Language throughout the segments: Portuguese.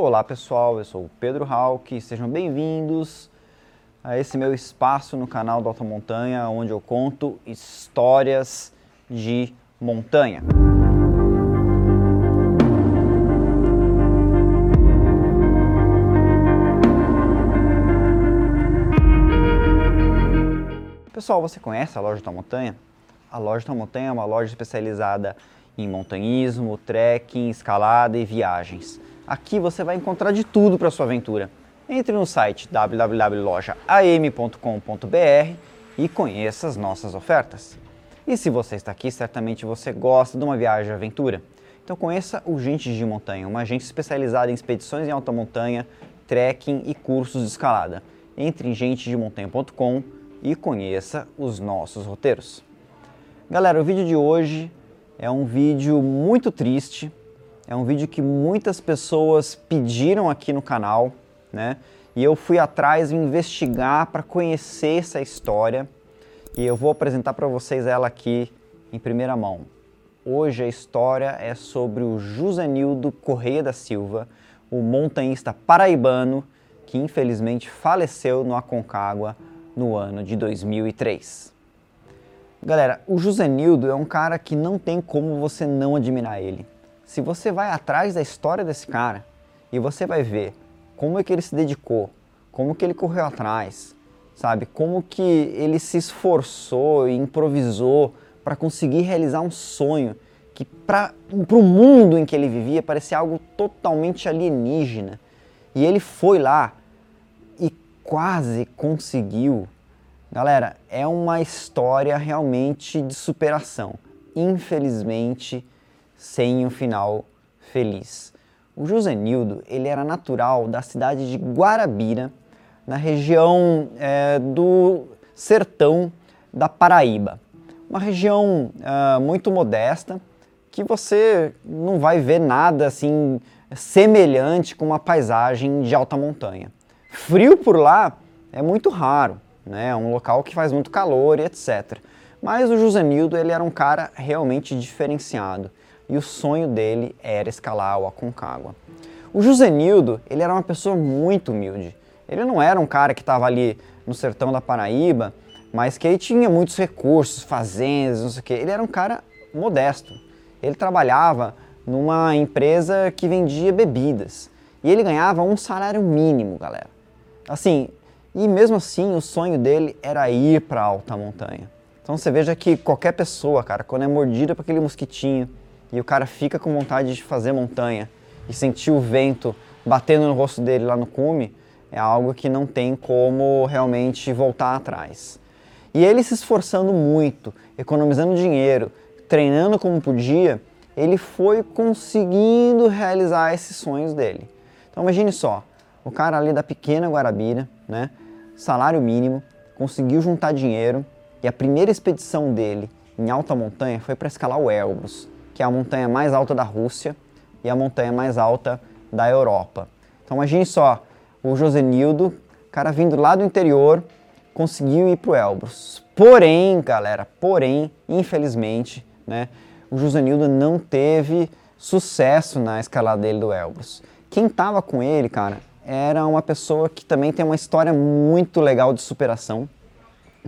Olá pessoal, eu sou o Pedro Hawk, sejam bem-vindos a esse meu espaço no canal do Alta Montanha, onde eu conto histórias de montanha. Pessoal, você conhece a Loja da Montanha? A Loja da Montanha é uma loja especializada em montanhismo, trekking, escalada e viagens. Aqui você vai encontrar de tudo para sua aventura. Entre no site www.lojaam.com.br e conheça as nossas ofertas. E se você está aqui, certamente você gosta de uma viagem de aventura. Então conheça o Gentes de Montanha, uma agência especializada em expedições em alta montanha, trekking e cursos de escalada. Entre em gentesdemontanha.com e conheça os nossos roteiros. Galera, o vídeo de hoje é um vídeo muito triste, é um vídeo que muitas pessoas pediram aqui no canal, né? E eu fui atrás investigar para conhecer essa história e eu vou apresentar para vocês ela aqui em primeira mão. Hoje a história é sobre o Josenildo Correia da Silva, o montanhista paraibano que infelizmente faleceu no Aconcagua no ano de 2003. Galera, o Josenildo é um cara que não tem como você não admirar ele se você vai atrás da história desse cara e você vai ver como é que ele se dedicou, como que ele correu atrás, sabe? Como que ele se esforçou e improvisou para conseguir realizar um sonho que para o mundo em que ele vivia parecia algo totalmente alienígena. E ele foi lá e quase conseguiu. Galera, é uma história realmente de superação. Infelizmente, sem um final feliz. O Josenildo ele era natural da cidade de Guarabira, na região é, do sertão da Paraíba. Uma região é, muito modesta, que você não vai ver nada assim semelhante com uma paisagem de alta montanha. Frio por lá é muito raro, né? é um local que faz muito calor e etc. Mas o Josenildo ele era um cara realmente diferenciado e o sonho dele era escalar o Aconcagua. O Josenildo, ele era uma pessoa muito humilde. Ele não era um cara que estava ali no sertão da Paraíba, mas que tinha muitos recursos, fazendas, não sei o quê. Ele era um cara modesto. Ele trabalhava numa empresa que vendia bebidas. E ele ganhava um salário mínimo, galera. Assim, e mesmo assim o sonho dele era ir para alta montanha. Então você veja que qualquer pessoa, cara, quando é mordida por aquele mosquitinho, e o cara fica com vontade de fazer montanha e sentir o vento batendo no rosto dele lá no cume, é algo que não tem como realmente voltar atrás. E ele se esforçando muito, economizando dinheiro, treinando como podia, ele foi conseguindo realizar esses sonhos dele. Então imagine só, o cara ali da pequena Guarabira, né, salário mínimo, conseguiu juntar dinheiro e a primeira expedição dele em alta montanha foi para escalar o Elbrus, que é a montanha mais alta da Rússia e a montanha mais alta da Europa. Então imagine só, o Josenildo, cara vindo lá do interior, conseguiu ir para o Elbrus. Porém, galera, porém, infelizmente, né, o Josenildo não teve sucesso na escalada dele do Elbrus. Quem estava com ele, cara, era uma pessoa que também tem uma história muito legal de superação.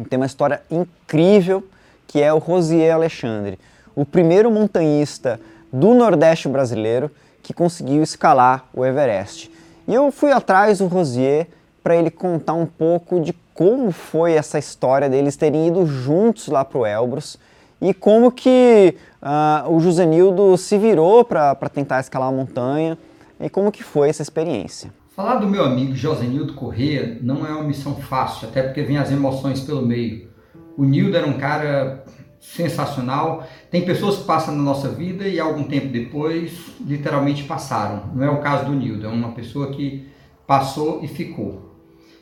Tem uma história incrível que é o Rosier Alexandre o primeiro montanhista do Nordeste brasileiro que conseguiu escalar o Everest. E eu fui atrás do Rosier para ele contar um pouco de como foi essa história deles terem ido juntos lá para o Elbrus e como que uh, o Josenildo se virou para tentar escalar a montanha e como que foi essa experiência. Falar do meu amigo Josenildo Corrêa não é uma missão fácil, até porque vem as emoções pelo meio. O Nildo era um cara sensacional. Tem pessoas que passam na nossa vida e algum tempo depois literalmente passaram. Não é o caso do Nildo, é uma pessoa que passou e ficou.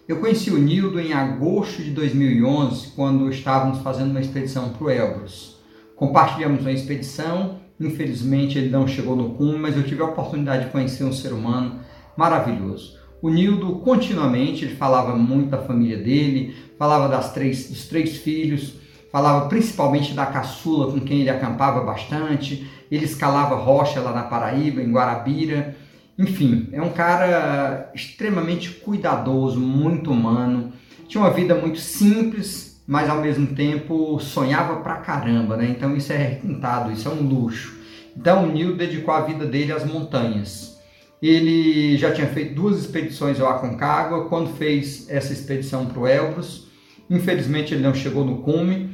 Eu conheci o Nildo em agosto de 2011, quando estávamos fazendo uma expedição para o Elbrus. Compartilhamos uma expedição, infelizmente ele não chegou no cume, mas eu tive a oportunidade de conhecer um ser humano maravilhoso. O Nildo continuamente ele falava muito da família dele, falava das três, dos três filhos, falava principalmente da caçula com quem ele acampava bastante, ele escalava rocha lá na Paraíba, em Guarabira, Enfim, é um cara extremamente cuidadoso, muito humano. Tinha uma vida muito simples, mas ao mesmo tempo sonhava pra caramba, né? Então isso é requintado, isso é um luxo. Então o Nil dedicou a vida dele às montanhas. Ele já tinha feito duas expedições ao Aconcagua, quando fez essa expedição para o Elbrus. Infelizmente ele não chegou no cume.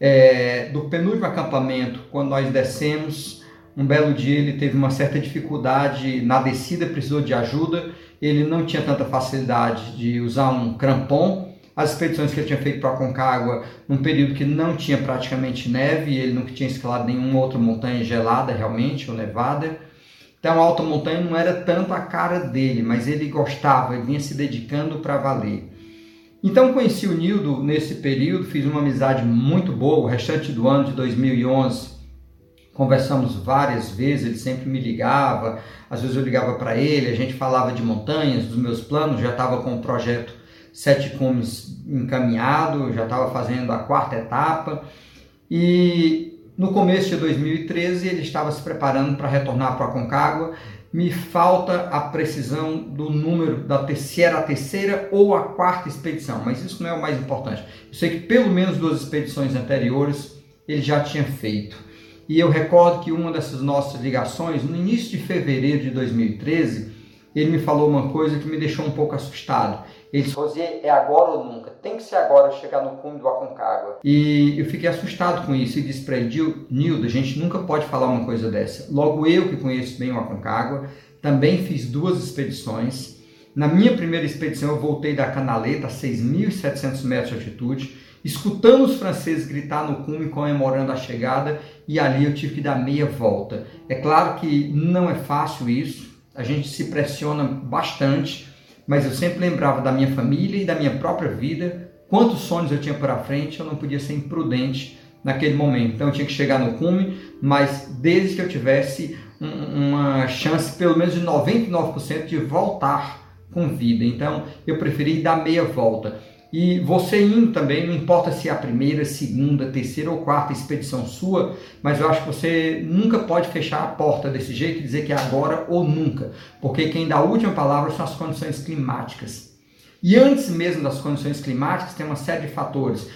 É, do penúltimo acampamento, quando nós descemos, um belo dia ele teve uma certa dificuldade na descida, precisou de ajuda. Ele não tinha tanta facilidade de usar um crampon. As expedições que ele tinha feito para Concagua, num período que não tinha praticamente neve, ele não tinha escalado nenhuma outra montanha gelada realmente, ou nevada. Então a alta montanha não era tanto a cara dele, mas ele gostava, ele vinha se dedicando para valer. Então conheci o Nildo nesse período, fiz uma amizade muito boa, o restante do ano de 2011 conversamos várias vezes, ele sempre me ligava, às vezes eu ligava para ele, a gente falava de montanhas, dos meus planos, já estava com o projeto Sete Cumes encaminhado, já estava fazendo a quarta etapa e no começo de 2013 ele estava se preparando para retornar para a Concagua. Me falta a precisão do número da terceira, a terceira ou a quarta expedição, mas isso não é o mais importante. Eu sei que pelo menos duas expedições anteriores ele já tinha feito. E eu recordo que uma dessas nossas ligações, no início de fevereiro de 2013, ele me falou uma coisa que me deixou um pouco assustado. Ele disse, Rosier, é agora ou nunca? Tem que ser agora chegar no cume do Aconcagua. E eu fiquei assustado com isso e disse para ele, Nildo, a gente nunca pode falar uma coisa dessa. Logo eu, que conheço bem o Aconcagua, também fiz duas expedições. Na minha primeira expedição eu voltei da Canaleta a 6.700 metros de altitude escutando os franceses gritar no cume comemorando a chegada e ali eu tive que dar meia volta. É claro que não é fácil isso, a gente se pressiona bastante, mas eu sempre lembrava da minha família e da minha própria vida, quantos sonhos eu tinha para frente, eu não podia ser imprudente naquele momento. Então eu tinha que chegar no cume, mas desde que eu tivesse uma chance pelo menos de 99% de voltar com vida. Então eu preferi dar meia volta. E você indo também, não importa se é a primeira, segunda, terceira ou quarta expedição sua, mas eu acho que você nunca pode fechar a porta desse jeito e dizer que é agora ou nunca, porque quem dá a última palavra são as condições climáticas. E antes mesmo das condições climáticas, tem uma série de fatores.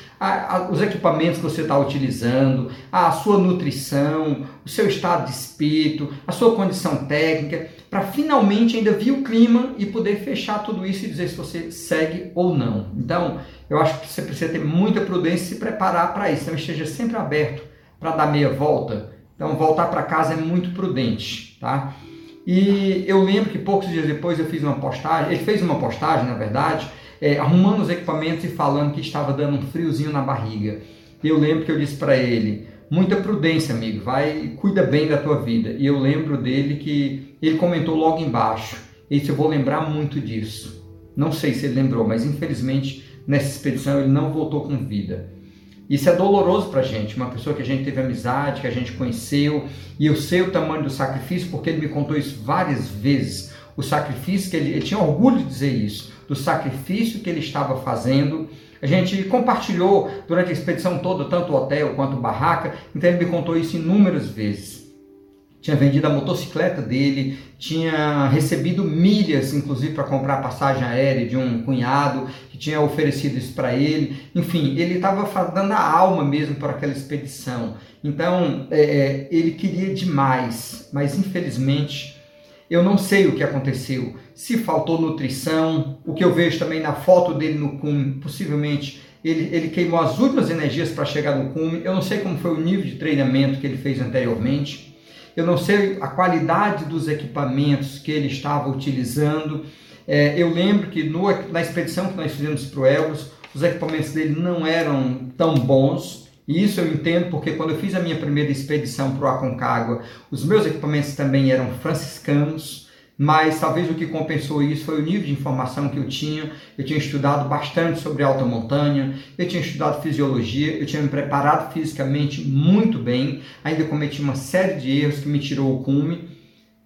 os equipamentos que você está utilizando, a sua nutrição, o seu estado de espírito, a sua condição técnica, para finalmente ainda vir o clima e poder fechar tudo isso e dizer se você segue ou não. Então, eu acho que você precisa ter muita prudência e se preparar para isso. Então, esteja sempre aberto para dar meia volta. Então, voltar para casa é muito prudente, tá? E eu lembro que poucos dias depois eu fiz uma postagem, ele fez uma postagem, na verdade, é, arrumando os equipamentos e falando que estava dando um friozinho na barriga. E eu lembro que eu disse para ele: muita prudência, amigo, vai, cuida bem da tua vida. E eu lembro dele que ele comentou logo embaixo: esse eu vou lembrar muito disso. Não sei se ele lembrou, mas infelizmente nessa expedição ele não voltou com vida. Isso é doloroso para a gente, uma pessoa que a gente teve amizade, que a gente conheceu, e eu sei o tamanho do sacrifício, porque ele me contou isso várias vezes. O sacrifício que ele, ele tinha orgulho de dizer isso, do sacrifício que ele estava fazendo. A gente compartilhou durante a expedição toda, tanto o hotel quanto barraca, então ele me contou isso inúmeras vezes tinha vendido a motocicleta dele, tinha recebido milhas, inclusive, para comprar passagem aérea de um cunhado que tinha oferecido isso para ele. Enfim, ele estava dando a alma mesmo para aquela expedição. Então, é, é, ele queria demais, mas infelizmente eu não sei o que aconteceu. Se faltou nutrição, o que eu vejo também na foto dele no cume, possivelmente ele, ele queimou as últimas energias para chegar no cume. Eu não sei como foi o nível de treinamento que ele fez anteriormente eu não sei a qualidade dos equipamentos que ele estava utilizando. É, eu lembro que no, na expedição que nós fizemos para o Elbrus, os equipamentos dele não eram tão bons. E isso eu entendo porque quando eu fiz a minha primeira expedição para o Aconcagua, os meus equipamentos também eram franciscanos mas talvez o que compensou isso foi o nível de informação que eu tinha. Eu tinha estudado bastante sobre alta montanha, eu tinha estudado fisiologia, eu tinha me preparado fisicamente muito bem, ainda cometi uma série de erros que me tirou o cume.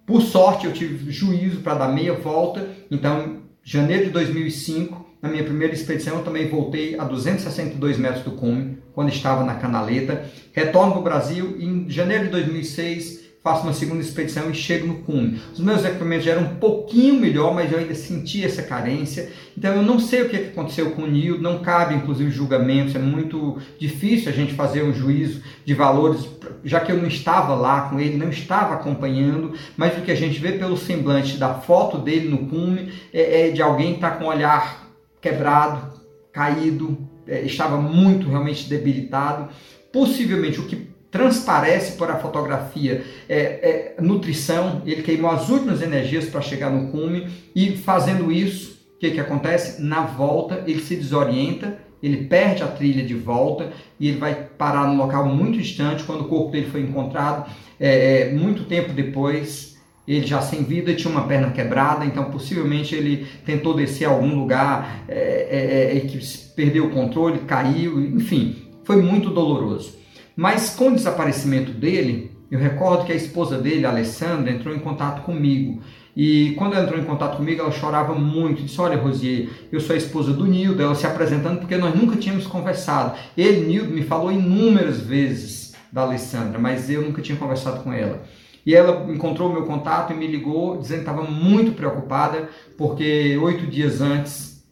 Por sorte, eu tive juízo para dar meia volta, então, janeiro de 2005, na minha primeira expedição, eu também voltei a 262 metros do cume, quando estava na Canaleta. Retorno para o Brasil em janeiro de 2006 faço uma segunda expedição e chego no cume. Os meus equipamentos já eram um pouquinho melhor, mas eu ainda senti essa carência. Então eu não sei o que aconteceu com o Nil, não cabe inclusive julgamentos, é muito difícil a gente fazer um juízo de valores, já que eu não estava lá com ele, não estava acompanhando, mas o que a gente vê pelo semblante da foto dele no cume é, é de alguém que está com o olhar quebrado, caído, é, estava muito realmente debilitado. Possivelmente o que transparece por a fotografia é, é, nutrição, ele queimou as últimas energias para chegar no cume e fazendo isso, o que, que acontece? Na volta ele se desorienta, ele perde a trilha de volta e ele vai parar num local muito distante quando o corpo dele foi encontrado é, é muito tempo depois ele já sem vida tinha uma perna quebrada, então possivelmente ele tentou descer a algum lugar é, é, é, que perdeu o controle, caiu, enfim, foi muito doloroso. Mas com o desaparecimento dele, eu recordo que a esposa dele, a Alessandra, entrou em contato comigo. E quando ela entrou em contato comigo, ela chorava muito. Disse: Olha, Rosier, eu sou a esposa do Nildo. Ela se apresentando porque nós nunca tínhamos conversado. Ele, Nildo, me falou inúmeras vezes da Alessandra, mas eu nunca tinha conversado com ela. E ela encontrou meu contato e me ligou dizendo que estava muito preocupada porque oito dias antes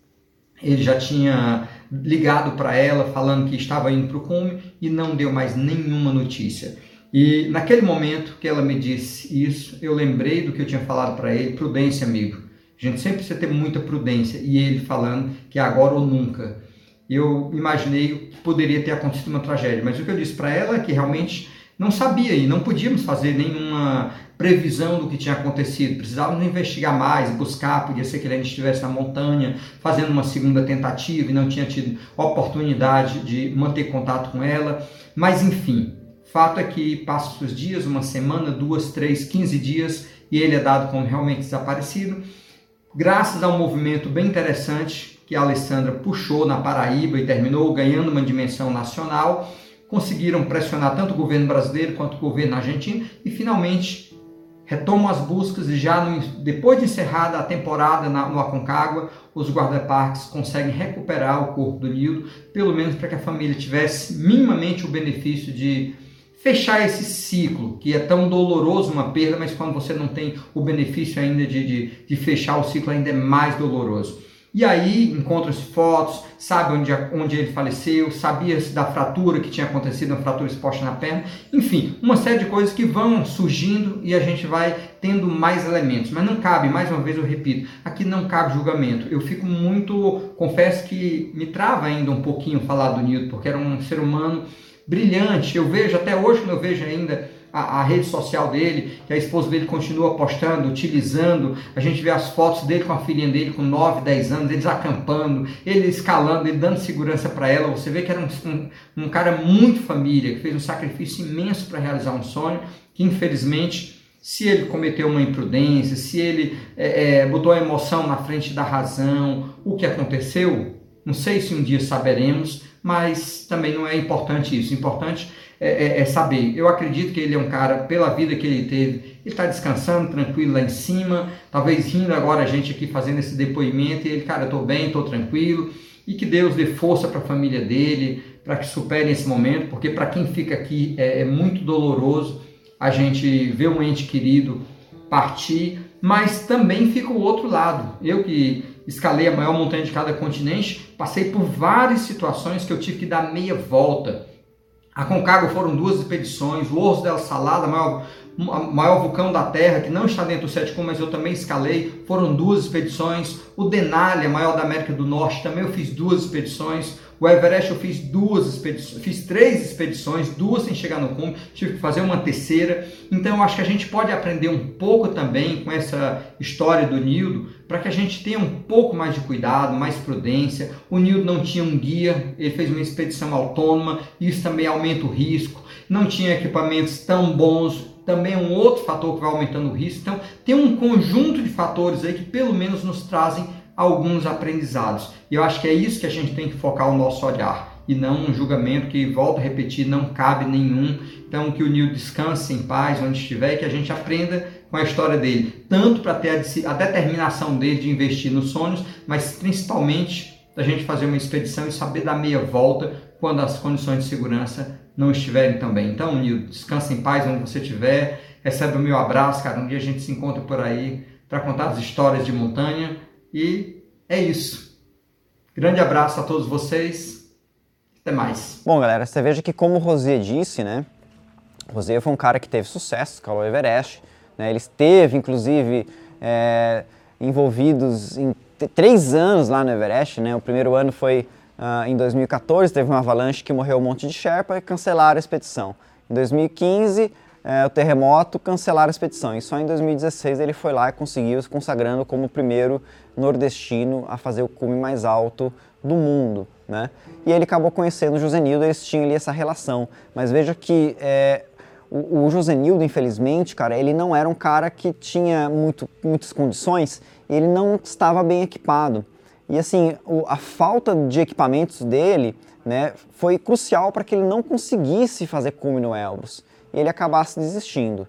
ele já tinha ligado para ela falando que estava indo para o cume e não deu mais nenhuma notícia. E naquele momento que ela me disse isso, eu lembrei do que eu tinha falado para ele, prudência, amigo. A gente sempre precisa ter muita prudência. E ele falando que agora ou nunca. Eu imaginei que poderia ter acontecido uma tragédia, mas o que eu disse para ela é que realmente não sabia e não podíamos fazer nenhuma previsão do que tinha acontecido. Precisávamos investigar mais, buscar. Podia ser que ele estivesse na montanha fazendo uma segunda tentativa e não tinha tido oportunidade de manter contato com ela. Mas enfim, fato é que passa os dias, uma semana, duas, três, quinze dias e ele é dado como realmente desaparecido. Graças a um movimento bem interessante que a Alessandra puxou na Paraíba e terminou ganhando uma dimensão nacional conseguiram pressionar tanto o governo brasileiro quanto o governo argentino e finalmente retomam as buscas e já no, depois de encerrada a temporada na, no Aconcagua, os guarda-parques conseguem recuperar o corpo do Nildo, pelo menos para que a família tivesse minimamente o benefício de fechar esse ciclo, que é tão doloroso uma perda, mas quando você não tem o benefício ainda de, de, de fechar o ciclo, ainda é mais doloroso. E aí encontram-se fotos, sabe onde, onde ele faleceu, sabia-se da fratura que tinha acontecido, uma fratura exposta na perna, enfim, uma série de coisas que vão surgindo e a gente vai tendo mais elementos. Mas não cabe, mais uma vez eu repito, aqui não cabe julgamento. Eu fico muito, confesso que me trava ainda um pouquinho falar do Nilton, porque era um ser humano brilhante. Eu vejo até hoje, eu vejo ainda a, a, rede social dele, que a esposa dele continua postando, utilizando. A gente vê as fotos dele com a filhinha dele com 9, 10 anos, eles acampando, ele escalando, ele dando segurança para ela. Você vê que era um, um, um cara muito família, que fez um sacrifício imenso para realizar um sonho, que infelizmente se ele cometeu uma imprudência, se ele é, é, botou a emoção na frente da razão, o que aconteceu, não sei se um dia saberemos, mas também não é importante isso. Importante é, é, é, saber. Eu acredito que ele é um cara, pela vida que ele teve, ele está descansando, tranquilo lá em cima, talvez rindo agora a gente aqui fazendo esse depoimento, e ele, cara, estou bem, estou tranquilo, e que Deus dê força para a família dele, para que supere esse momento, porque para quem fica aqui é, é muito doloroso a gente ver um ente querido partir, mas também fica o outro lado. Eu que escalei a maior montanha de cada continente, passei por várias situações que eu tive que dar meia volta a Concagua foram duas expedições, o Orso del Salada, maior, maior vulcão da Terra, que não está dentro do Sétimo, mas eu também escalei, foram duas expedições. O Denali, maior da América do Norte, também eu fiz duas expedições. O Everest eu fiz duas expedições, fiz três expedições, duas sem chegar no cume, tive que fazer uma terceira. Então eu acho que a gente pode aprender um pouco também com essa história do Nildo, para que a gente tenha um pouco mais de cuidado, mais prudência. O Nildo não tinha um guia, ele fez uma expedição autônoma, isso também aumenta o risco. Não tinha equipamentos tão bons, também é um outro fator que vai aumentando o risco. Então, tem um conjunto de fatores aí que pelo menos nos trazem alguns aprendizados. E eu acho que é isso que a gente tem que focar o nosso olhar e não um julgamento que, volto a repetir, não cabe nenhum. Então, que o Nil descanse em paz onde estiver e que a gente aprenda com a história dele, tanto para ter a, a determinação dele de investir nos sonhos, mas principalmente da gente fazer uma expedição e saber dar meia volta quando as condições de segurança não estiverem tão bem. Então, Nildo, descansa em paz onde você estiver, recebe o meu abraço, cara. Um dia a gente se encontra por aí para contar as histórias de montanha e é isso. Grande abraço a todos vocês. Até mais. Bom, galera, você veja que como o Rosier disse, né? Rosier foi um cara que teve sucesso, escalou o Everest. Né, ele esteve, inclusive, é, envolvidos em três anos lá no Everest. Né? O primeiro ano foi uh, em 2014, teve uma avalanche que morreu um monte de Sherpa e cancelaram a expedição. Em 2015, é, o terremoto, cancelaram a expedição. E só em 2016 ele foi lá e conseguiu se consagrando como o primeiro nordestino a fazer o cume mais alto do mundo. Né? E ele acabou conhecendo o Josenildo, eles tinham ali essa relação. Mas veja que é, o, o Josenildo, infelizmente, cara, ele não era um cara que tinha muito, muitas condições, ele não estava bem equipado. E assim, o, a falta de equipamentos dele né, foi crucial para que ele não conseguisse fazer cume no Elbrus e ele acabasse desistindo.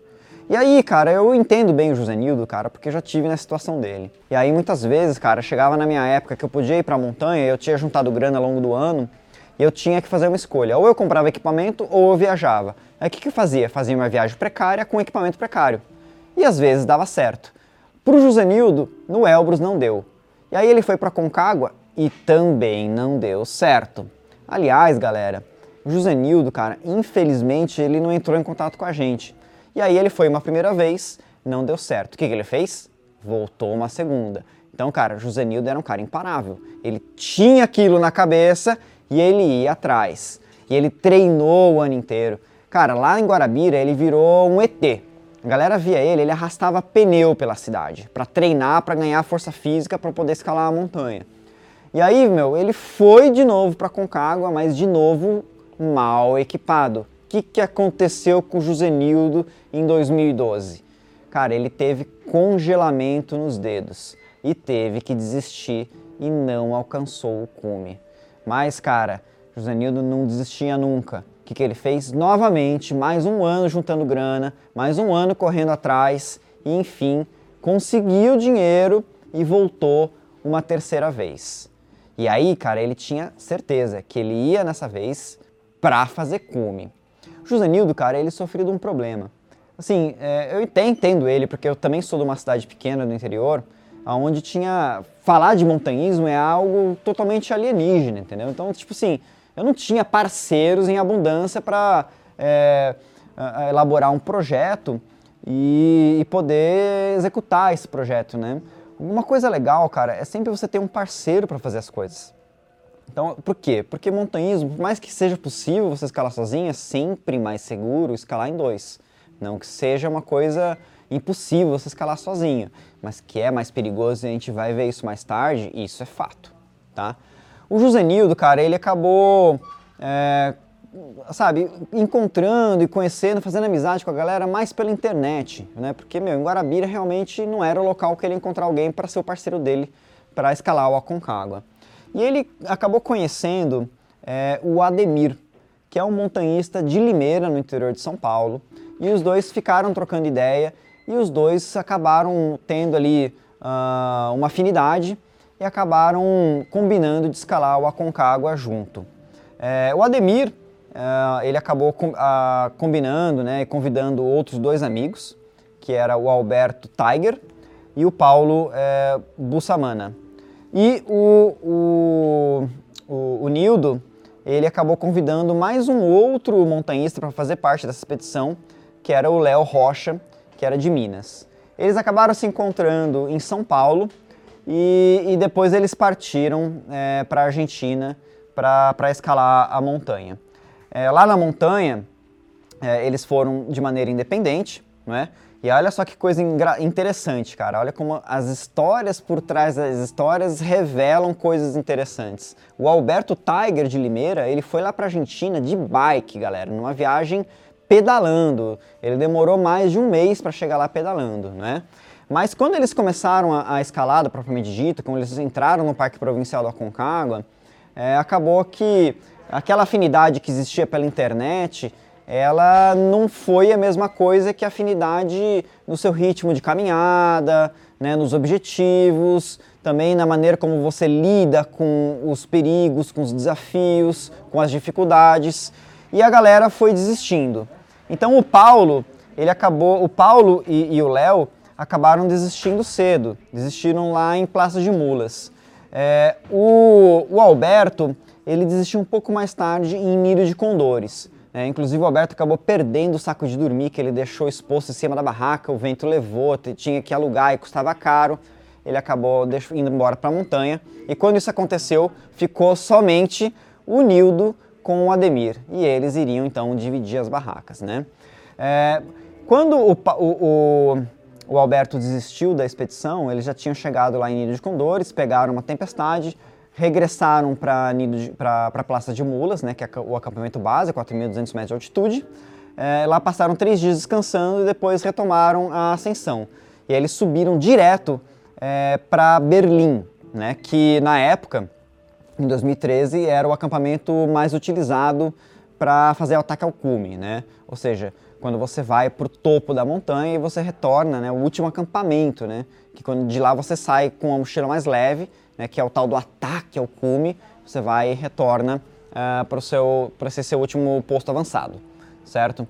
E aí, cara, eu entendo bem o Josenildo, cara, porque já tive na situação dele. E aí, muitas vezes, cara, chegava na minha época que eu podia ir pra montanha, eu tinha juntado grana ao longo do ano, e eu tinha que fazer uma escolha. Ou eu comprava equipamento ou eu viajava. Aí o que, que eu fazia? Fazia uma viagem precária com equipamento precário. E às vezes dava certo. Pro Josenildo, no Elbrus não deu. E aí ele foi para Concagua e também não deu certo. Aliás, galera, o Josenildo, cara, infelizmente ele não entrou em contato com a gente. E aí ele foi uma primeira vez, não deu certo. O que, que ele fez? Voltou uma segunda. Então, cara, o Josenildo era um cara imparável. Ele tinha aquilo na cabeça e ele ia atrás. E ele treinou o ano inteiro. Cara, lá em Guarabira ele virou um ET. A galera via ele, ele arrastava pneu pela cidade para treinar, para ganhar força física para poder escalar a montanha. E aí, meu, ele foi de novo para Concagua, mas de novo mal equipado. O que, que aconteceu com o Josenildo em 2012? Cara, ele teve congelamento nos dedos e teve que desistir e não alcançou o cume. Mas, cara, Josenildo não desistia nunca que, que ele fez? Novamente, mais um ano juntando grana, mais um ano correndo atrás e, enfim, conseguiu dinheiro e voltou uma terceira vez. E aí, cara, ele tinha certeza que ele ia nessa vez pra fazer cume. O Josenildo, cara, ele sofreu de um problema. Assim, é, eu até entendo ele, porque eu também sou de uma cidade pequena do interior, onde tinha. Falar de montanhismo é algo totalmente alienígena, entendeu? Então, tipo assim, eu não tinha parceiros em abundância para é, elaborar um projeto e, e, poder executar esse projeto, né? Uma coisa legal, cara, é sempre você ter um parceiro para fazer as coisas. Então, por quê? Porque montanhismo, por mais que seja possível você escalar sozinho, é sempre mais seguro escalar em dois. Não que seja uma coisa impossível você escalar sozinho, mas que é mais perigoso e a gente vai ver isso mais tarde, isso é fato, tá? O Josenildo, cara, ele acabou, é, sabe, encontrando e conhecendo, fazendo amizade com a galera mais pela internet, né? Porque, meu, em Guarabira realmente não era o local que ele encontrar alguém para ser o parceiro dele para escalar o Aconcagua. E ele acabou conhecendo é, o Ademir, que é um montanhista de Limeira, no interior de São Paulo, e os dois ficaram trocando ideia e os dois acabaram tendo ali uh, uma afinidade e acabaram combinando de escalar o Aconcagua junto. É, o Ademir, é, ele acabou com, a, combinando né, e convidando outros dois amigos, que era o Alberto Tiger e o Paulo é, Bussamana. E o, o, o, o Nildo, ele acabou convidando mais um outro montanhista para fazer parte dessa expedição, que era o Léo Rocha, que era de Minas. Eles acabaram se encontrando em São Paulo e, e depois eles partiram é, para a Argentina para escalar a montanha. É, lá na montanha, é, eles foram de maneira independente, né? E olha só que coisa interessante, cara. Olha como as histórias por trás das histórias revelam coisas interessantes. O Alberto Tiger de Limeira, ele foi lá para Argentina de bike, galera, numa viagem pedalando. Ele demorou mais de um mês para chegar lá pedalando, né? Mas quando eles começaram a, a escalada propriamente dita, quando eles entraram no Parque Provincial do Aconcagua, é, acabou que aquela afinidade que existia pela internet ela não foi a mesma coisa que a afinidade no seu ritmo de caminhada, né, nos objetivos, também na maneira como você lida com os perigos, com os desafios, com as dificuldades. E a galera foi desistindo. Então o Paulo, ele acabou, o Paulo e, e o Léo acabaram desistindo cedo, desistiram lá em Praça de Mulas. É, o, o, Alberto, ele desistiu um pouco mais tarde em Nírio de Condores. É, inclusive o Alberto acabou perdendo o saco de dormir que ele deixou exposto em cima da barraca, o vento levou, tinha que alugar e custava caro. Ele acabou indo embora para a montanha. E quando isso aconteceu, ficou somente o Nildo com o Ademir. E eles iriam então dividir as barracas. Né? É, quando o, o, o, Alberto desistiu da expedição, eles já tinham chegado lá em Nido de Condores, pegaram uma tempestade, regressaram para a Praça de Mulas, né, que é o acampamento base, 4.200 metros de altitude. É, lá passaram três dias descansando e depois retomaram a ascensão. E aí eles subiram direto é, para Berlim, né, que na época, em 2013, era o acampamento mais utilizado para fazer ataque ao cume, né? Ou seja, quando você vai para o topo da montanha e você retorna, né, o último acampamento, né, que quando de lá você sai com a mochila mais leve, né, que é o tal do ataque ao cume, você vai e retorna uh, seu, para esse seu último posto avançado, certo?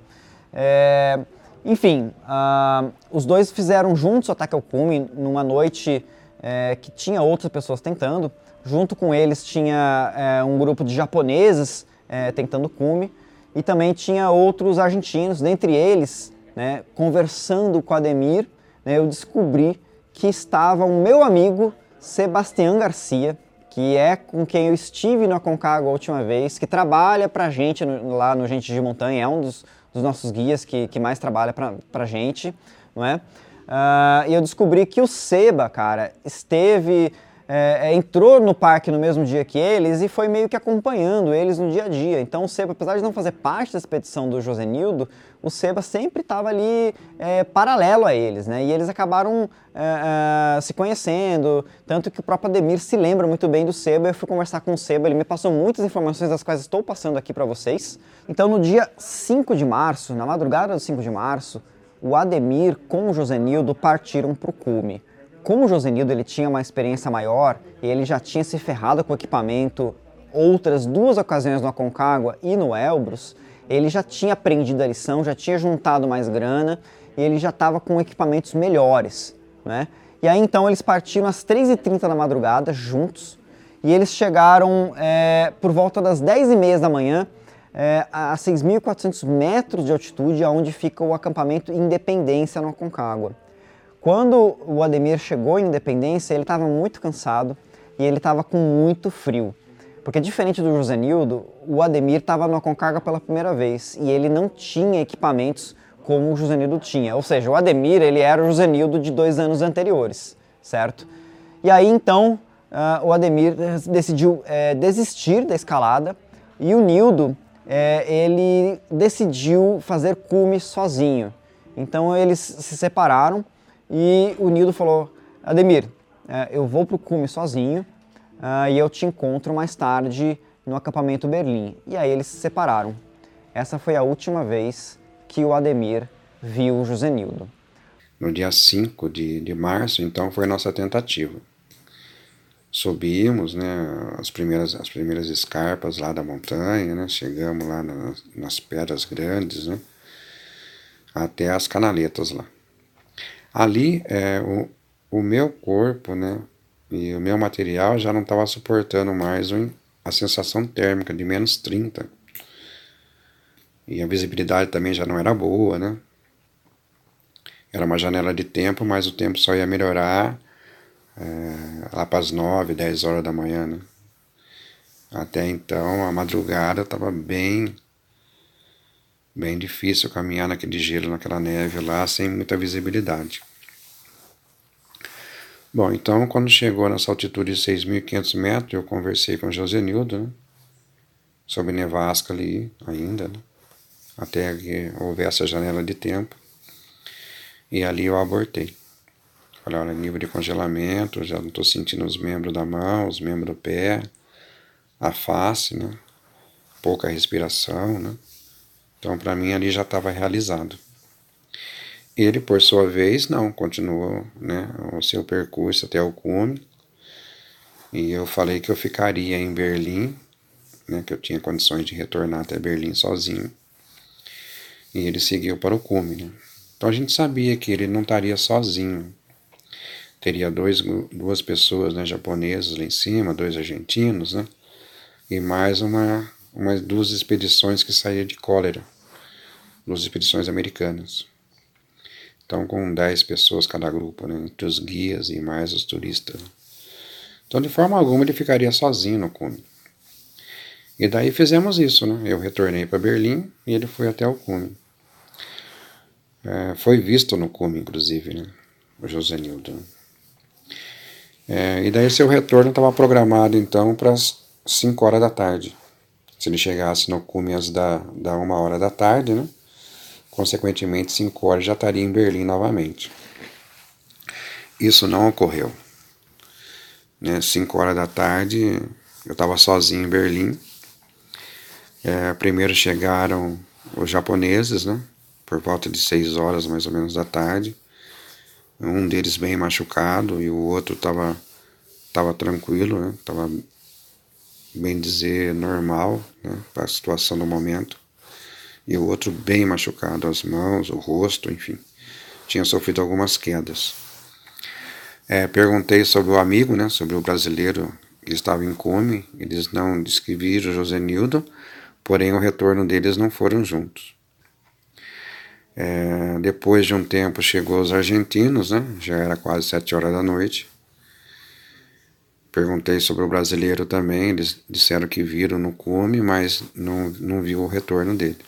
É, enfim, uh, os dois fizeram juntos o ataque ao cume numa noite é, que tinha outras pessoas tentando. Junto com eles tinha é, um grupo de japoneses é, tentando cume e também tinha outros argentinos, dentre eles, né, conversando com Ademir, né, eu descobri que estava o meu amigo Sebastião Garcia, que é com quem eu estive no Aconcagua a última vez, que trabalha para a gente no, lá no Gente de Montanha, é um dos, dos nossos guias que, que mais trabalha para a gente, não é? Uh, e eu descobri que o Seba, cara, esteve é, é, entrou no parque no mesmo dia que eles e foi meio que acompanhando eles no dia a dia. Então o Seba, apesar de não fazer parte da expedição do Josenildo, o Seba sempre estava ali é, paralelo a eles, né? E eles acabaram é, é, se conhecendo, tanto que o próprio Ademir se lembra muito bem do Seba. Eu fui conversar com o Seba, ele me passou muitas informações das quais estou passando aqui para vocês. Então no dia 5 de março, na madrugada do 5 de março, o Ademir com o Josenildo partiram para o cume como o Josenildo ele tinha uma experiência maior ele já tinha se ferrado com o equipamento outras duas ocasiões no Aconcagua e no Elbrus, ele já tinha aprendido a lição, já tinha juntado mais grana e ele já estava com equipamentos melhores, né? E aí então eles partiram às 3h30 da madrugada juntos e eles chegaram é, por volta das 10h30 da manhã é, a 6.400 metros de altitude, onde fica o acampamento Independência no Aconcagua. Quando o Ademir chegou em Independência, ele estava muito cansado e ele estava com muito frio. Porque diferente do José Nildo, o Ademir estava no Aconcagua pela primeira vez e ele não tinha equipamentos como o José Nildo tinha. Ou seja, o Ademir ele era o José Nildo de dois anos anteriores, certo? E aí então uh, o Ademir decidiu é, desistir da escalada e o Nildo é, ele decidiu fazer cume sozinho. Então eles se separaram e o Nildo falou: Ademir, é, eu vou para o cume sozinho uh, e eu te encontro mais tarde no acampamento Berlim. E aí eles se separaram. Essa foi a última vez que o Ademir viu o José Nildo. No dia 5 de, de março, então, foi a nossa tentativa. Subimos né, as, primeiras, as primeiras escarpas lá da montanha, né, chegamos lá nas, nas pedras grandes, né, até as canaletas lá. Ali, é, o, o meu corpo, né, e o meu material já não estava suportando mais a sensação térmica de menos 30. E a visibilidade também já não era boa, né? Era uma janela de tempo, mas o tempo só ia melhorar é, lá para as 9, 10 horas da manhã, né? Até então, a madrugada estava bem bem difícil caminhar naquele gelo, naquela neve lá, sem muita visibilidade. Bom, então quando chegou nessa altitude de 6.500 metros, eu conversei com o Josenildo, né? Sobre nevasca ali ainda, né? Até que houvesse a janela de tempo. E ali eu abortei. Falei, olha, nível de congelamento, já não estou sentindo os membros da mão, os membros do pé, a face, né? Pouca respiração, né? Então, para mim, ali já estava realizado. Ele, por sua vez, não, continuou né, o seu percurso até o cume. E eu falei que eu ficaria em Berlim, né, que eu tinha condições de retornar até Berlim sozinho. E ele seguiu para o cume. Né? Então a gente sabia que ele não estaria sozinho. Teria dois, duas pessoas né, japonesas lá em cima, dois argentinos, né? E mais uma, umas duas expedições que saíam de cólera, duas expedições americanas. Então, com 10 pessoas cada grupo, né, entre os guias e mais os turistas. Então, de forma alguma, ele ficaria sozinho no cume. E daí fizemos isso, né? Eu retornei para Berlim e ele foi até o cume. É, foi visto no cume, inclusive, né? O José Nildo. É, e daí seu retorno estava programado, então, para as 5 horas da tarde. Se ele chegasse no cume às da, da uma hora da tarde, né? Consequentemente, 5 horas já estaria em Berlim novamente. Isso não ocorreu. Né, 5 horas da tarde, eu estava sozinho em Berlim. É, primeiro chegaram os japoneses, né, por volta de 6 horas mais ou menos da tarde. Um deles bem machucado e o outro estava tava tranquilo, né, tava bem dizer normal né, para a situação do momento e o outro bem machucado, as mãos, o rosto, enfim. Tinha sofrido algumas quedas. É, perguntei sobre o amigo, né, sobre o brasileiro que estava em come. Eles não descreveram José Nildo, porém o retorno deles não foram juntos. É, depois de um tempo chegou os argentinos, né, já era quase sete horas da noite. Perguntei sobre o brasileiro também, eles disseram que viram no cume, mas não, não viu o retorno dele.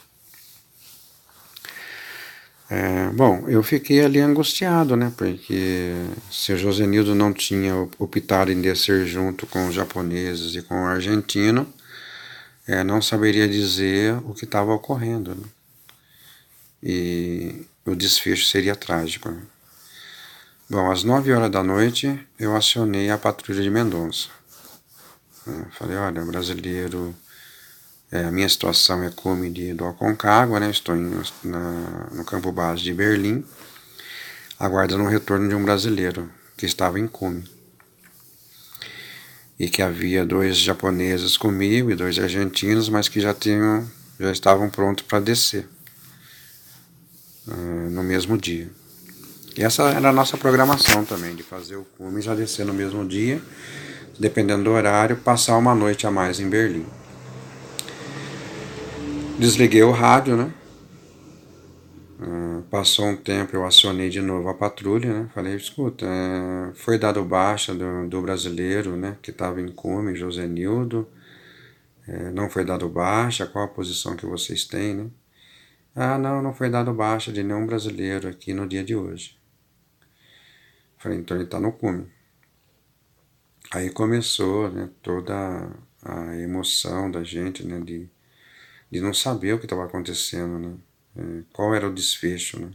É, bom, eu fiquei ali angustiado, né? Porque se o Josenildo não tinha optado em descer junto com os japoneses e com o argentino, é, não saberia dizer o que estava ocorrendo. Né? E o desfecho seria trágico. Né? Bom, às nove horas da noite eu acionei a patrulha de Mendonça. Falei, olha, brasileiro é, a minha situação é como de do Aconcagua, né? estou em, na, no campo base de Berlim, aguardando o retorno de um brasileiro que estava em cume. E que havia dois japoneses comigo e dois argentinos, mas que já, tinham, já estavam prontos para descer uh, no mesmo dia. E essa era a nossa programação também, de fazer o cume já descer no mesmo dia, dependendo do horário, passar uma noite a mais em Berlim. Desliguei o rádio, né? Uh, passou um tempo, eu acionei de novo a patrulha, né? Falei, escuta, uh, foi dado baixa do, do brasileiro, né? Que estava em cume, José Nildo. Uh, não foi dado baixa, qual a posição que vocês têm, né? Ah, não, não foi dado baixa de nenhum brasileiro aqui no dia de hoje. Falei, então ele está no cume. Aí começou, né? Toda a emoção da gente, né? De de não saber o que estava acontecendo, né? É, qual era o desfecho, né?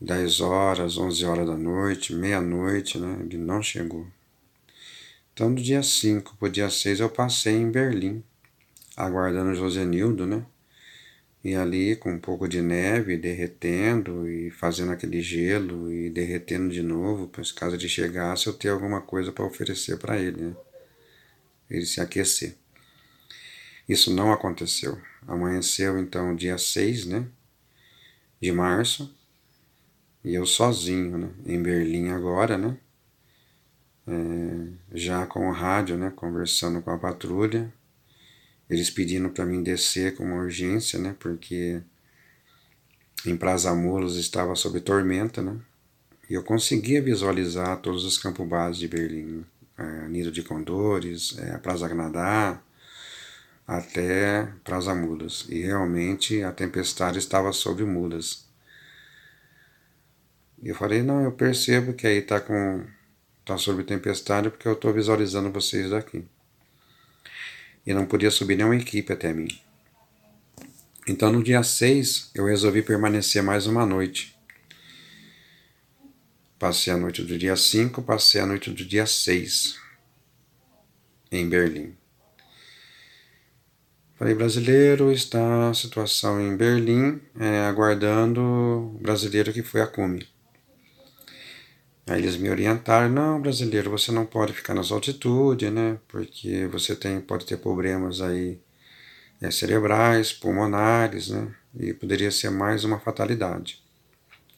10 horas, 11 horas da noite, meia-noite, né? Ele não chegou. Então, do dia 5 para o dia 6, eu passei em Berlim, aguardando Josenildo, né? E ali, com um pouco de neve, derretendo e fazendo aquele gelo e derretendo de novo, para caso ele chegasse, eu ter alguma coisa para oferecer para ele, né? Ele se aquecer. Isso não aconteceu. Amanheceu então dia 6 né, de março, e eu sozinho, né, em Berlim agora, né, é, já com o rádio, né, conversando com a patrulha, eles pedindo para mim descer com uma urgência, né, porque em Prazamulos estava sob tormenta, né, e eu conseguia visualizar todos os campos base de Berlim, é, Nido de Condores, é, Praza Granadá, até para as mudas, e realmente a tempestade estava sobre mudas. E eu falei, não, eu percebo que aí está com tá sobre tempestade porque eu estou visualizando vocês daqui. E não podia subir nenhuma equipe até mim. Então no dia 6 eu resolvi permanecer mais uma noite. Passei a noite do dia 5, passei a noite do dia 6 em Berlim. Falei, brasileiro está a situação em Berlim, é, aguardando o brasileiro que foi a Cume. Aí eles me orientaram, não, brasileiro, você não pode ficar nas altitudes, né? Porque você tem, pode ter problemas aí é, cerebrais, pulmonares, né? E poderia ser mais uma fatalidade.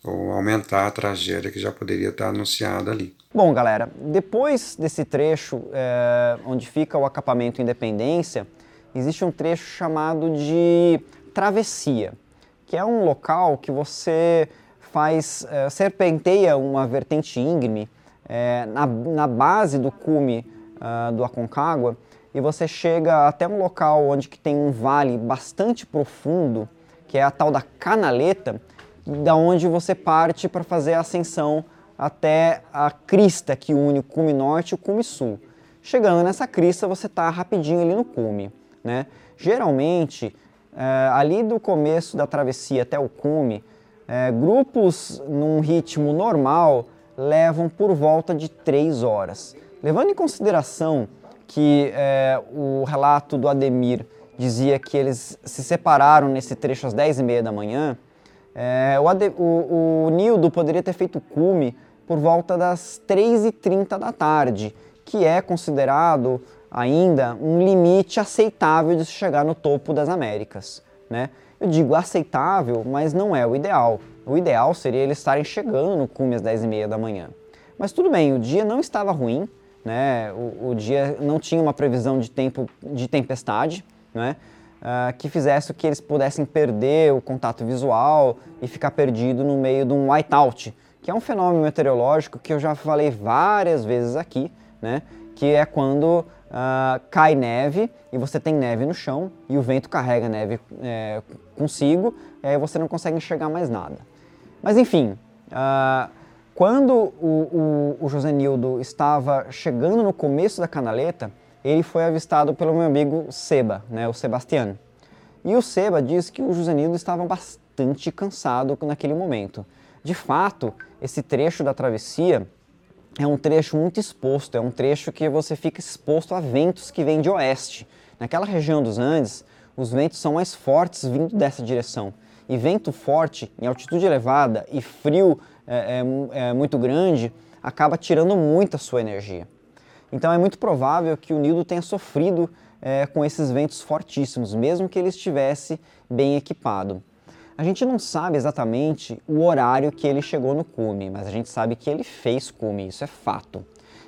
Ou aumentar a tragédia que já poderia estar anunciada ali. Bom, galera, depois desse trecho é, onde fica o acampamento Independência, existe um trecho chamado de travessia, que é um local que você faz, é, serpenteia uma vertente íngreme é, na, na, base do cume uh, do Aconcagua e você chega até um local onde que tem um vale bastante profundo, que é a tal da Canaleta, da onde você parte para fazer a ascensão até a crista que une o cume norte e o cume sul. Chegando nessa crista, você está rapidinho ali no cume. Né? Geralmente, é, ali do começo da travessia até o cume, é, grupos num ritmo normal levam por volta de 3 horas. Levando em consideração que é, o relato do Ademir dizia que eles se separaram nesse trecho às 10 e meia da manhã, o, Ade, o, o Nildo poderia ter feito cume por volta das 3h30 da tarde, que é considerado ainda um limite aceitável de se chegar no topo das Américas. Né? Eu digo aceitável, mas não é o ideal. O ideal seria eles estarem chegando no cume às 10h30 da manhã. Mas tudo bem, o dia não estava ruim, né? o, o dia não tinha uma previsão de tempo de tempestade, né? Uh, que fizesse que eles pudessem perder o contato visual e ficar perdido no meio de um whiteout, que é um fenômeno meteorológico que eu já falei várias vezes aqui, né? que é quando uh, cai neve e você tem neve no chão e o vento carrega neve é, consigo, e aí você não consegue enxergar mais nada. Mas enfim, uh, quando o, o, o José Nildo estava chegando no começo da canaleta, ele foi avistado pelo meu amigo Seba, né, o Sebastião. E o Seba diz que o José Nildo estava bastante cansado naquele momento. De fato, esse trecho da travessia é um trecho muito exposto, é um trecho que você fica exposto a ventos que vêm de oeste. Naquela região dos Andes, os ventos são mais fortes vindo dessa direção. E vento forte, em altitude elevada e frio é, é, é muito grande, acaba tirando muito a sua energia. Então é muito provável que o Nildo tenha sofrido é, com esses ventos fortíssimos, mesmo que ele estivesse bem equipado. A gente não sabe exatamente o horário que ele chegou no cume, mas a gente sabe que ele fez cume, isso é fato.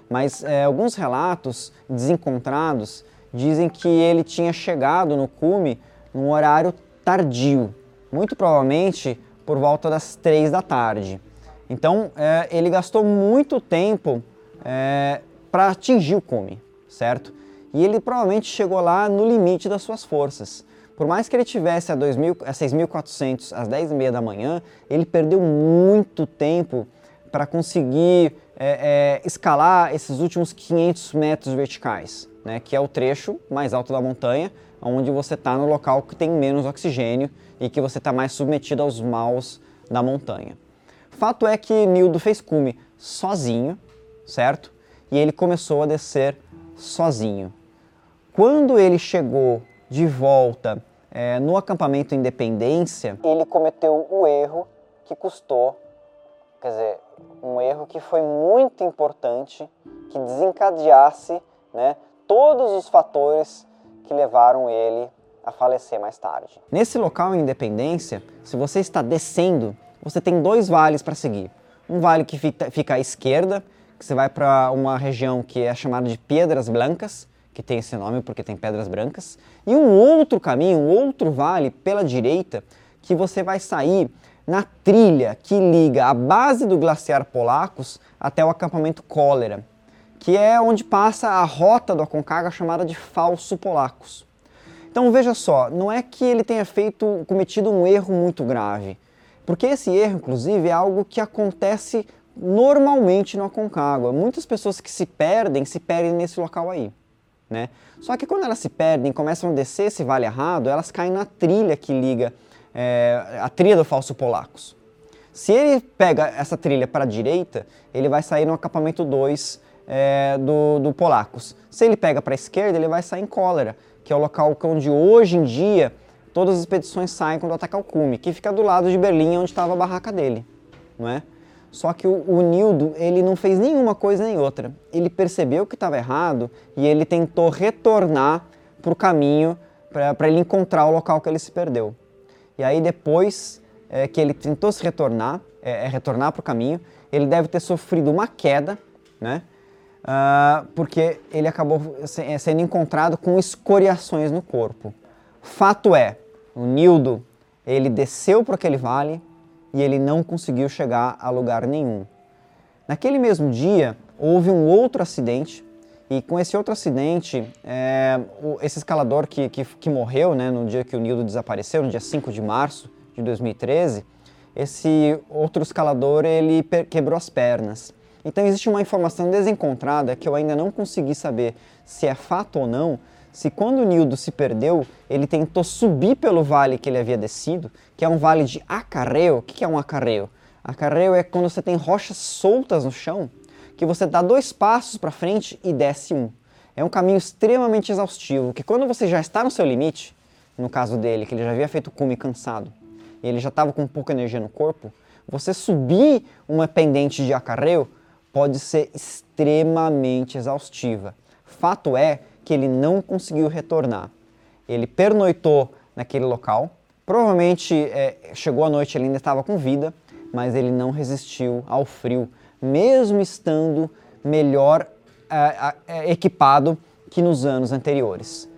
Mas é, alguns relatos desencontrados dizem que ele tinha chegado no cume num horário tardio, muito provavelmente por volta das três da tarde. Então é, ele gastou muito tempo é, para atingir o cume, certo? E ele provavelmente chegou lá no limite das suas forças. Por mais que ele tivesse a, 2000, a 6.400 às 10h30 da manhã, ele perdeu muito tempo para conseguir é, é, escalar esses últimos 500 metros verticais, né, que é o trecho mais alto da montanha, onde você está no local que tem menos oxigênio e que você está mais submetido aos maus da montanha. Fato é que Nildo fez cume sozinho, certo? E ele começou a descer sozinho. Quando ele chegou de volta é, no acampamento Independência, ele cometeu o erro que custou, quer dizer, um erro que foi muito importante, que desencadeasse né, todos os fatores que levaram ele a falecer mais tarde. Nesse local Independência, se você está descendo, você tem dois vales para seguir. Um vale que fica à esquerda, que você vai para uma região que é chamada de Pedras Blancas, que tem esse nome porque tem pedras brancas, e um outro caminho, um outro vale pela direita, que você vai sair na trilha que liga a base do glaciar Polacos até o acampamento Cólera, que é onde passa a rota do Aconcagua chamada de Falso Polacos. Então veja só, não é que ele tenha feito cometido um erro muito grave, porque esse erro, inclusive, é algo que acontece normalmente no Aconcagua. Muitas pessoas que se perdem, se perdem nesse local aí. Né? Só que quando elas se perdem, começam a descer esse vale errado, elas caem na trilha que liga é, a trilha do falso Polacos. Se ele pega essa trilha para a direita, ele vai sair no acampamento 2 é, do, do Polacos. Se ele pega para a esquerda, ele vai sair em Cólera, que que é o local onde hoje em dia todas as expedições saem quando atacam o cume, que fica do lado de Berlim, onde estava a barraca dele, não é? Só que o, o Nildo, ele não fez nenhuma coisa nem outra. Ele percebeu que estava errado e ele tentou retornar para o caminho para ele encontrar o local que ele se perdeu. E aí depois é, que ele tentou se retornar, é, é retornar para o caminho, ele deve ter sofrido uma queda, né? Uh, porque ele acabou é, sendo encontrado com escoriações no corpo. Fato é, o Nildo ele desceu para aquele vale e ele não conseguiu chegar a lugar nenhum. Naquele mesmo dia houve um outro acidente e com esse outro acidente, é, esse escalador que, que, que, morreu né, no dia que o Nildo desapareceu, no dia 5 de março de 2013, esse outro escalador ele quebrou as pernas. Então existe uma informação desencontrada que eu ainda não consegui saber se é fato ou não, se quando o Nildo se perdeu, ele tentou subir pelo vale que ele havia descido, que é um vale de acarreo. O que é um acarreo? Acarreo é quando você tem rochas soltas no chão, que você dá dois passos para frente e desce um. É um caminho extremamente exaustivo, que quando você já está no seu limite, no caso dele, que ele já havia feito cume cansado, e ele já estava com pouca energia no corpo, você subir uma pendente de acarreo pode ser extremamente exaustiva. Fato é que ele não conseguiu retornar. Ele pernoitou naquele local, provavelmente é, chegou à noite ele ainda estava com vida, mas ele não resistiu ao frio, mesmo estando melhor é, é, equipado que nos anos anteriores.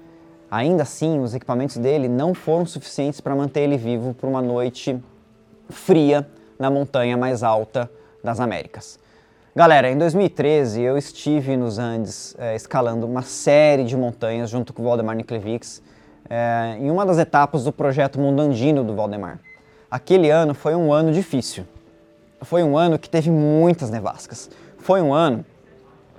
Ainda assim, os equipamentos dele não foram suficientes para manter ele vivo por uma noite fria na montanha mais alta das Américas. Galera, em 2013 eu estive nos Andes é, escalando uma série de montanhas junto com o Valdemar Niklevics é, em uma das etapas do projeto Mundo Andino do Valdemar. Aquele ano foi um ano difícil. Foi um ano que teve muitas nevascas. Foi um ano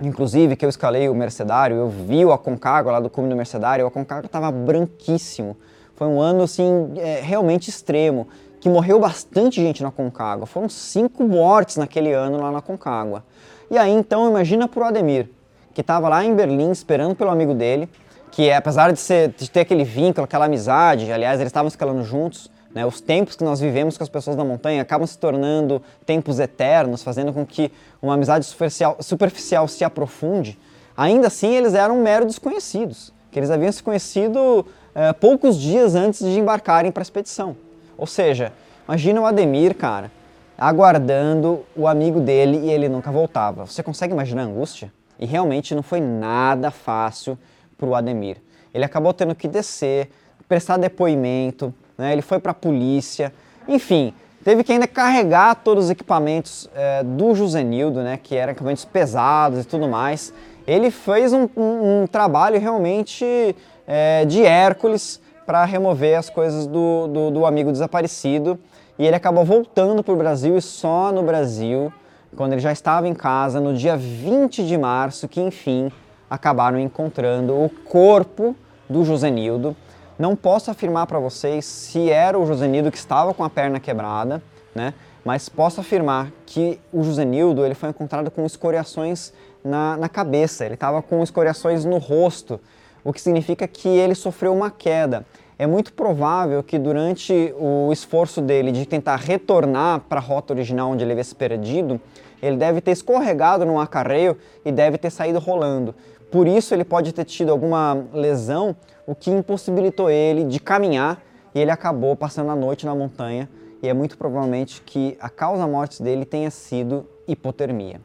Inclusive que eu escalei o Mercedário, eu vi o Aconcagua lá do cume do Mercedário, o Aconcagua estava branquíssimo. Foi um ano assim é, realmente extremo, que morreu bastante gente na Aconcagua. Foram cinco mortes naquele ano lá na Aconcagua. E aí então imagina pro Ademir, que estava lá em Berlim esperando pelo amigo dele, que é, apesar de, ser, de ter aquele vínculo, aquela amizade, aliás eles estavam escalando juntos, né? Os tempos que nós vivemos com as pessoas da montanha acabam se tornando tempos eternos, fazendo com que uma amizade superficial, superficial se aprofunde. Ainda assim, eles eram mero desconhecidos, que eles haviam se conhecido é, poucos dias antes de embarcarem para a expedição. Ou seja, imagina o Ademir, cara, aguardando o amigo dele e ele nunca voltava. Você consegue imaginar a angústia? E realmente não foi nada fácil para o Ademir. Ele acabou tendo que descer, prestar depoimento, né? ele foi para a polícia, enfim, teve que ainda carregar todos os equipamentos é, do Josenildo, né, que eram equipamentos pesados e tudo mais. Ele fez um, um, um trabalho realmente é, de Hércules para remover as coisas do, do, do, amigo desaparecido. E ele acabou voltando para o Brasil e só no Brasil, quando ele já estava em casa, no dia 20 de março, que enfim acabaram encontrando o corpo do Josenildo não posso afirmar para vocês se era o Josenildo que estava com a perna quebrada, né? mas posso afirmar que o Josenildo ele foi encontrado com escoriações na, na cabeça, ele estava com escoriações no rosto, o que significa que ele sofreu uma queda. É muito provável que durante o esforço dele de tentar retornar para a rota original onde ele havia se perdido, ele deve ter escorregado num acarreio e deve ter saído rolando. Por isso ele pode ter tido alguma lesão o que impossibilitou ele de caminhar e ele acabou passando a noite na montanha e é muito provavelmente que a causa morte dele tenha sido hipotermia.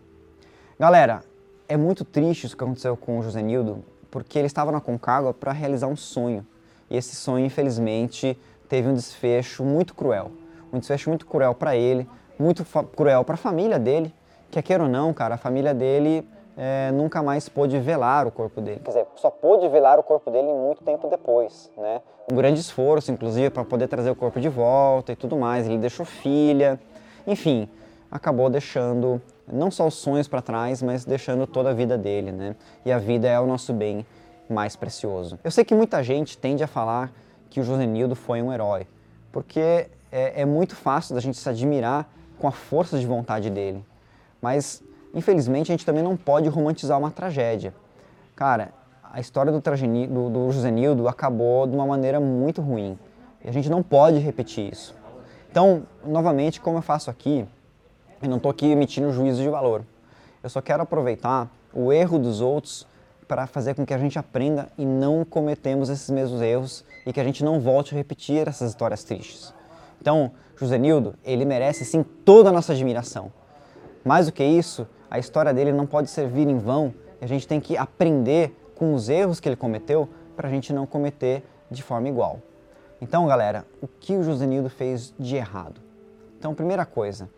Galera, é muito triste isso que aconteceu com o José Nildo, porque ele estava na Concagua para realizar um sonho. E esse sonho, infelizmente, teve um desfecho muito cruel. Um desfecho muito cruel para ele, muito cruel para a família dele, que queira ou não, cara, a família dele é, nunca mais pôde velar o corpo dele. Quer dizer, só pôde velar o corpo dele muito tempo depois, né? Um grande esforço, inclusive, para poder trazer o corpo de volta e tudo mais. Ele deixou filha, enfim, acabou deixando não só os sonhos para trás, mas deixando toda a vida dele, né? E a vida é o nosso bem mais precioso. Eu sei que muita gente tende a falar que o Josenildo foi um herói, porque é, é muito fácil da gente se admirar com a força de vontade dele. Mas Infelizmente, a gente também não pode romantizar uma tragédia. Cara, a história do, Trageni, do, do Josenildo acabou de uma maneira muito ruim. E a gente não pode repetir isso. Então, novamente, como eu faço aqui, eu não estou aqui emitindo juízo de valor. Eu só quero aproveitar o erro dos outros para fazer com que a gente aprenda e não cometemos esses mesmos erros e que a gente não volte a repetir essas histórias tristes. Então, Josenildo, ele merece sim toda a nossa admiração. Mais do que isso, a história dele não pode servir em vão a gente tem que aprender com os erros que ele cometeu para a gente não cometer de forma igual. Então, galera, o que o Josenildo fez de errado? Então, primeira coisa,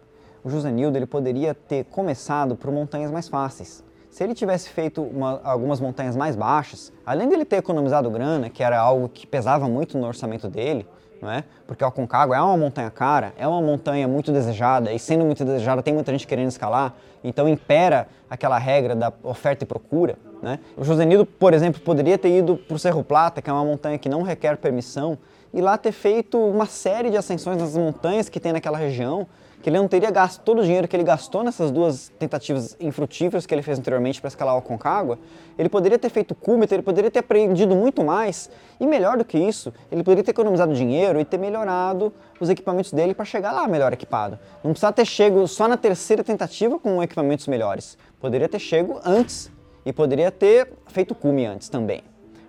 o Josenildo ele poderia ter começado por montanhas mais fáceis. Se ele tivesse feito uma, algumas montanhas mais baixas, além dele ter economizado grana, que era algo que pesava muito no orçamento dele, não é? Porque o Aconcagua é uma montanha cara, é uma montanha muito desejada, e sendo muito desejada, tem muita gente querendo escalar, então impera aquela regra da oferta e procura. Né? O Josenildo, por exemplo, poderia ter ido para o Cerro Plata, que é uma montanha que não requer permissão, e lá ter feito uma série de ascensões nas montanhas que tem naquela região, que ele não teria gasto todo o dinheiro que ele gastou nessas duas tentativas infrutíferas que ele fez anteriormente para escalar o Aconcagua, ele poderia ter feito cúbito, ele poderia ter aprendido muito mais, e melhor do que isso, ele poderia ter economizado dinheiro e ter melhorado os equipamentos dele para chegar lá melhor equipado. Não precisava ter chego só na terceira tentativa com equipamentos melhores, poderia ter chego antes e poderia ter feito cume antes também.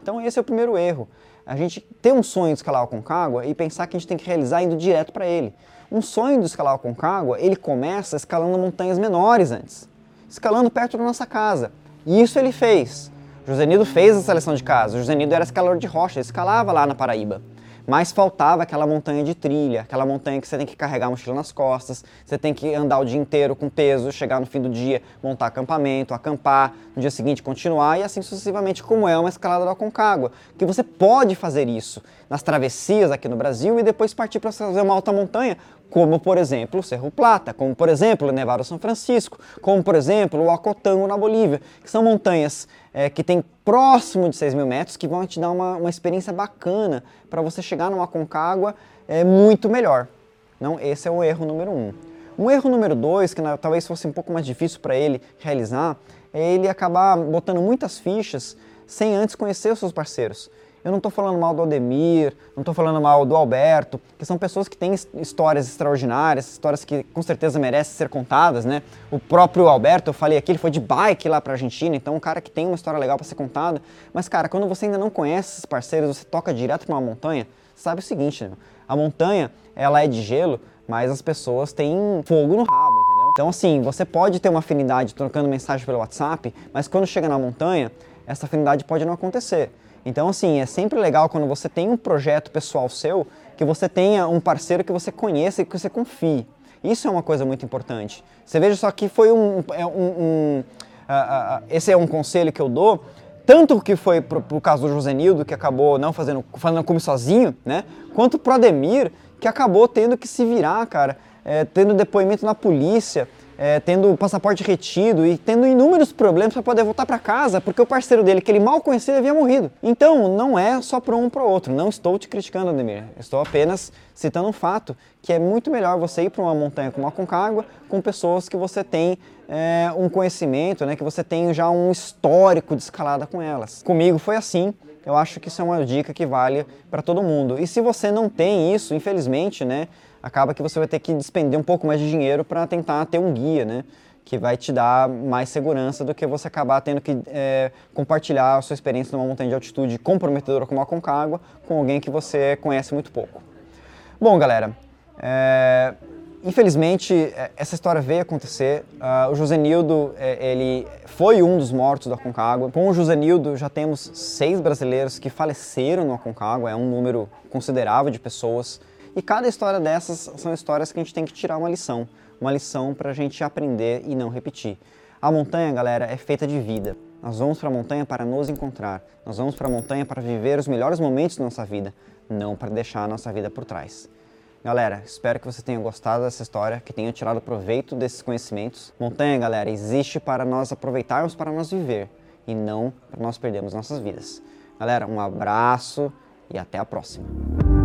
Então esse é o primeiro erro a gente ter um sonho de escalar o Concagua e pensar que a gente tem que realizar indo direto para ele. Um sonho de escalar o Concagua, ele começa escalando montanhas menores antes, escalando perto da nossa casa. E isso ele fez. José fez a seleção de casa. José era escalador de rocha, escalava lá na Paraíba mas faltava aquela montanha de trilha, aquela montanha que você tem que carregar a mochila nas costas, você tem que andar o dia inteiro com peso, chegar no fim do dia, montar acampamento, acampar, no dia seguinte continuar e assim sucessivamente, como é uma escalada da Concagua, que você pode fazer isso nas travessias aqui no Brasil e depois partir para fazer uma alta montanha, como por exemplo o Cerro Plata, como por exemplo o Nevado São Francisco, como por exemplo o Acotango na Bolívia, que são montanhas é, que tem próximo de 6 mil metros, que vão te dar uma, uma experiência bacana para você chegar numa Concagua é, muito melhor. Não, esse é o erro número um. Um erro número dois, que talvez fosse um pouco mais difícil para ele realizar, é ele acabar botando muitas fichas sem antes conhecer os seus parceiros. Eu não estou falando mal do Aldemir, não estou falando mal do Alberto, que são pessoas que têm histórias extraordinárias, histórias que com certeza merecem ser contadas, né? O próprio Alberto, eu falei aqui, ele foi de bike lá para a Argentina, então um cara que tem uma história legal para ser contada. Mas cara, quando você ainda não conhece esses parceiros, você toca direto para uma montanha, sabe o seguinte, né? a montanha, ela é de gelo, mas as pessoas têm fogo no rabo? Então assim, você pode ter uma afinidade trocando mensagem pelo WhatsApp, mas quando chega na montanha, essa afinidade pode não acontecer. Então, assim, é sempre legal quando você tem um projeto pessoal seu, que você tenha um parceiro que você conheça e que você confie. Isso é uma coisa muito importante. Você veja só que foi um. É um, um uh, uh, esse é um conselho que eu dou, tanto que foi pro, pro caso do Josenildo, que acabou não fazendo, fazendo cume sozinho, né? Quanto pro Ademir, que acabou tendo que se virar, cara, é, tendo depoimento na polícia é, tendo o passaporte retido e tendo inúmeros problemas para poder voltar para casa, porque o parceiro dele, que ele mal conhecia, havia morrido. Então, não é só para um para o outro. Não estou te criticando, Ademir. Estou apenas citando um fato que é muito melhor você ir para uma montanha como a Concagua com pessoas que você tem é, um conhecimento, né, que você tem já um histórico de escalada com elas. Comigo foi assim. Eu acho que isso é uma dica que vale para todo mundo. E se você não tem isso, infelizmente, né, acaba que você vai ter que despender um pouco mais de dinheiro para tentar ter um guia, né? Que vai te dar mais segurança do que você acabar tendo que é, compartilhar a sua experiência numa montanha de altitude comprometedora como a Concagua com alguém que você conhece muito pouco. Bom, galera, é, infelizmente é, essa história veio acontecer. Uh, o Josenildo, é, ele foi um dos mortos da Concagua. Com o Josenildo já temos seis brasileiros que faleceram no Concagua, é um número considerável de pessoas. E cada história dessas são histórias que a gente tem que tirar uma lição, uma lição para a gente aprender e não repetir. A montanha, galera, é feita de vida. Nós vamos para a montanha para nos encontrar. Nós vamos para a montanha para viver os melhores momentos da nossa vida, não para deixar a nossa vida por trás. Galera, espero que você tenha gostado dessa história, que tenha tirado proveito desses conhecimentos. Montanha, galera, existe para nós aproveitarmos para nós viver e não para nós perdermos nossas vidas. Galera, um abraço e até a próxima.